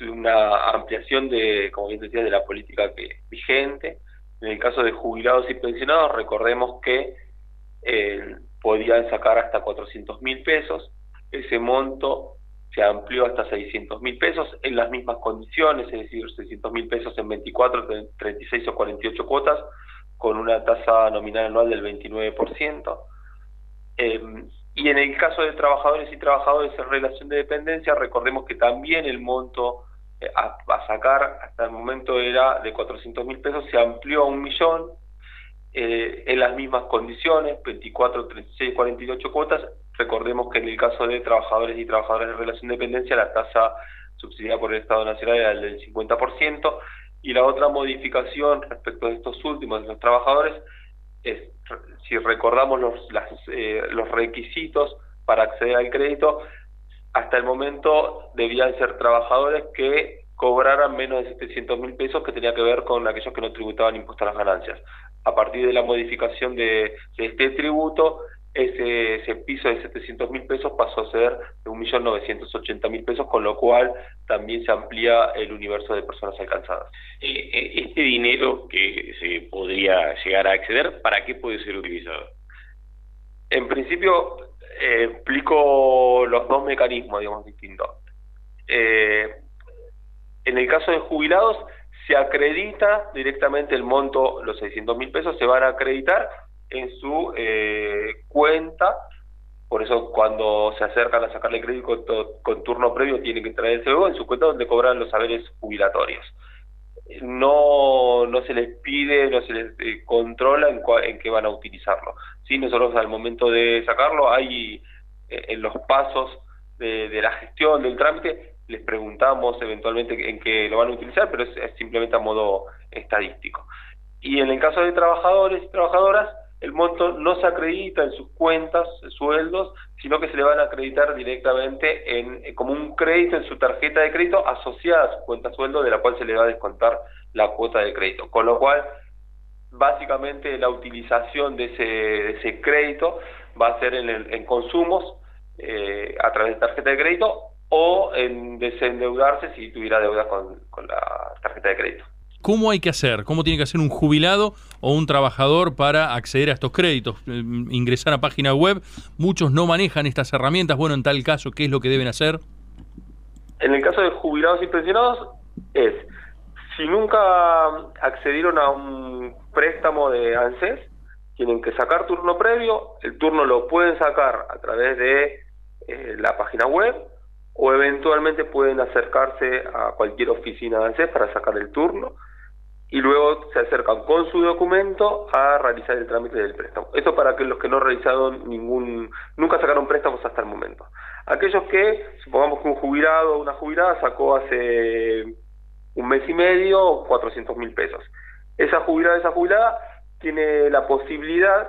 una ampliación de, como bien decía, de la política que vigente. En el caso de jubilados y pensionados, recordemos que eh, podían sacar hasta 400 mil pesos. Ese monto se amplió hasta 600 mil pesos en las mismas condiciones, es decir, 600 mil pesos en 24, 36 o 48 cuotas, con una tasa nominal anual del 29%. Eh, y en el caso de trabajadores y trabajadores en relación de dependencia, recordemos que también el monto eh, a, sacar hasta el momento era de 400 mil pesos, se amplió a un millón eh, en las mismas condiciones, 24, 36, 48 cuotas. Recordemos que en el caso de trabajadores y trabajadoras en relación de dependencia, la tasa subsidiada por el Estado Nacional era del 50%, y la otra modificación respecto de estos últimos, de los trabajadores, es si recordamos los, eh, los requisitos para acceder al crédito, hasta el momento debían ser trabajadores que cobraran menos de 700 mil pesos, que tenía que ver con aquellos que no tributaban impuestos a las ganancias. A partir de la modificación de, este tributo, ese, ese, piso de 700 mil pesos pasó a ser de 1.980.000 pesos, con lo cual también se amplía el universo de personas alcanzadas. Eh, eh, este dinero que se podría llegar a acceder, ¿para qué puede ser utilizado? En principio, eh, explico los dos mecanismos, digamos, distintos. en el caso de jubilados, se acredita directamente el monto, los 600 mil pesos se van a acreditar en su cuenta por eso cuando se acercan a sacarle crédito con, turno previo tienen que traer ese en su cuenta donde cobran los saberes jubilatorios. No, no se les pide, no se les eh, controla en, en qué van a utilizarlo. Sí, nosotros al momento de sacarlo hay eh, en los pasos de, la gestión del trámite les preguntamos eventualmente en qué lo van a utilizar, pero es simplemente a modo estadístico. Y en el caso de trabajadores y trabajadoras, el monto no se acredita en sus cuentas, sueldos, sino que se le van a acreditar directamente en, eh, como un crédito en su tarjeta de crédito asociada a su cuenta sueldo, de la cual se le va a descontar la cuota de crédito. Con lo cual, básicamente la utilización de ese, crédito va a ser en, en consumos eh, a través de tarjeta de crédito o en desendeudarse si tuviera deuda con la tarjeta de crédito. ¿Cómo hay que hacer? ¿Cómo tiene que hacer un jubilado o un trabajador para acceder a estos créditos? Eh, ingresar a página web. Muchos no manejan estas herramientas. Bueno, en tal caso, ¿qué es lo que deben hacer? En el caso de jubilados y pensionados, es, si nunca accedieron a un préstamo de ANSES, tienen que sacar turno previo, el turno lo pueden sacar a través de eh, la página web o eventualmente pueden acercarse a cualquier oficina de ANSES para sacar el turno y luego se acercan con su documento a realizar el trámite del préstamo. Eso para que los que no han realizado ningún, nunca sacaron préstamos hasta el momento. Aquellos que, supongamos que un jubilado o una jubilada sacó hace un mes y medio 400 mil pesos. Esa jubilada, esa jubilada tiene la posibilidad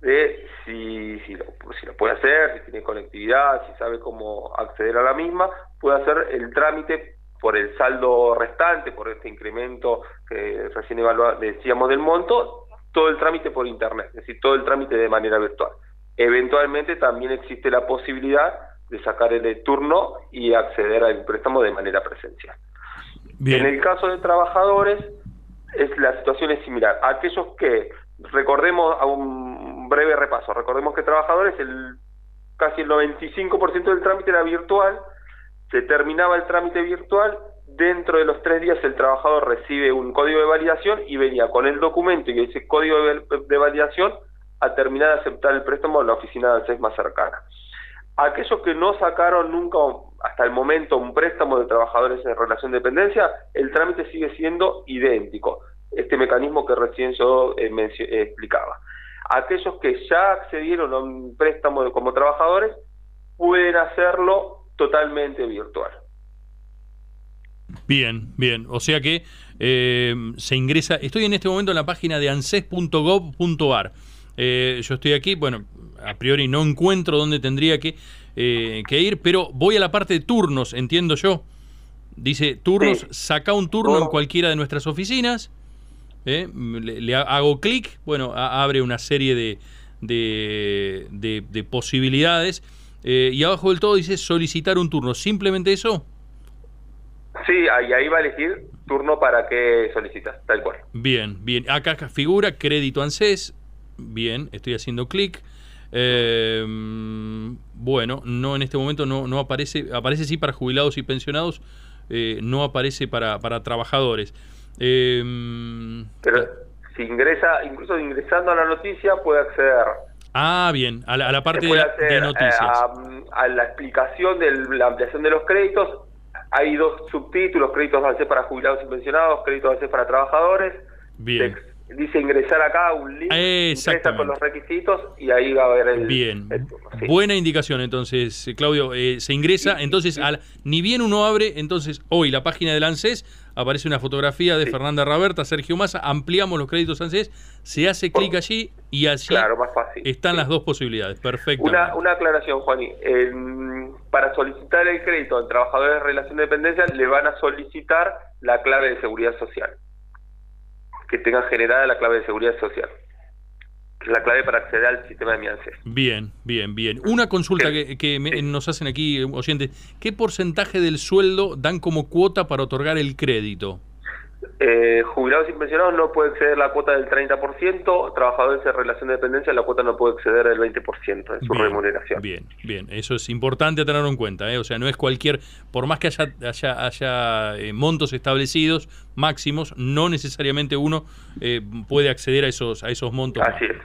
de si, si, lo, si lo puede hacer, si tiene conectividad, si sabe cómo acceder a la misma, puede hacer el trámite por el saldo restante, por este incremento que recién decíamos del monto, todo el trámite por internet, es decir, todo el trámite de manera virtual. Eventualmente también existe la posibilidad de sacar el turno y acceder al préstamo de manera presencial. En el caso de trabajadores, es la situación es similar. Aquellos que, recordemos a un breve repaso, recordemos que trabajadores, el casi el 95% del trámite era virtual, se terminaba el trámite virtual, dentro de los tres días el trabajador recibe un código de validación y venía con el documento y ese código de, validación a terminar de aceptar el préstamo en la oficina de ANSES más cercana. Aquellos que no sacaron nunca hasta el momento un préstamo de trabajadores en relación de dependencia, el trámite sigue siendo idéntico, este mecanismo que recién yo eh, eh, explicaba. Aquellos que ya accedieron a un préstamo como trabajadores pueden hacerlo totalmente virtual. Bien, bien. O sea que eh, se ingresa. Estoy en este momento en la página de anses.gov.ar. Eh, yo estoy aquí, bueno, a priori no encuentro dónde tendría que, eh, que ir, pero voy a la parte de turnos, entiendo yo. Dice turnos, saca un turno en cualquiera de nuestras oficinas. Le, hago clic, bueno, abre una serie de, de, de posibilidades eh, y abajo del todo dice solicitar un turno. ¿Simplemente eso? Sí, ahí, ahí va a elegir turno para qué solicitas, tal cual. Bien, bien. Acá figura crédito ANSES. Bien, estoy haciendo clic. Eh, bueno, no en este momento no, no aparece, aparece sí para jubilados y pensionados, eh, no aparece para, para trabajadores. Eh, Pero si ingresa, incluso ingresando a la noticia puede acceder. Ah, bien, a la, a la parte de, de noticias. eh, a, a la explicación de la ampliación de los créditos. Hay dos subtítulos, créditos ANSES para jubilados y pensionados, créditos ANSES para trabajadores. Bien. Dice ingresar acá un link, ingresa con los requisitos y ahí va a ver el, Bien, el turno, sí. buena indicación entonces, eh, Claudio. eh, se ingresa, entonces, al- ni bien uno abre, entonces hoy la página del ANSES aparece una fotografía de. Fernanda Raberta, Sergio Massa, ampliamos los créditos ANSES, se hace clic allí y así Claro, más fácil. están las dos posibilidades. Perfecto. Una, una aclaración, Juani. Para solicitar el crédito en trabajadores de relación de dependencia le van a solicitar la clave de seguridad social. Que tengan generada la clave de seguridad social. La clave para acceder al sistema de mi ANSES. Bien, bien, bien. Una consulta Sí. que, que me- Sí. nos hacen aquí, eh, oyentes. ¿Qué porcentaje del sueldo dan como cuota para otorgar el crédito? Eh, jubilados y pensionados no puede exceder la cuota del 30%, trabajadores de relación de dependencia la cuota no puede exceder el 20% de su Bien, remuneración. Bien, bien. Eso es importante tenerlo en cuenta. ¿eh? O sea, no es cualquier, por más que haya, haya, haya eh, montos establecidos máximos, no necesariamente uno eh, puede acceder a esos, a esos montos. Así es.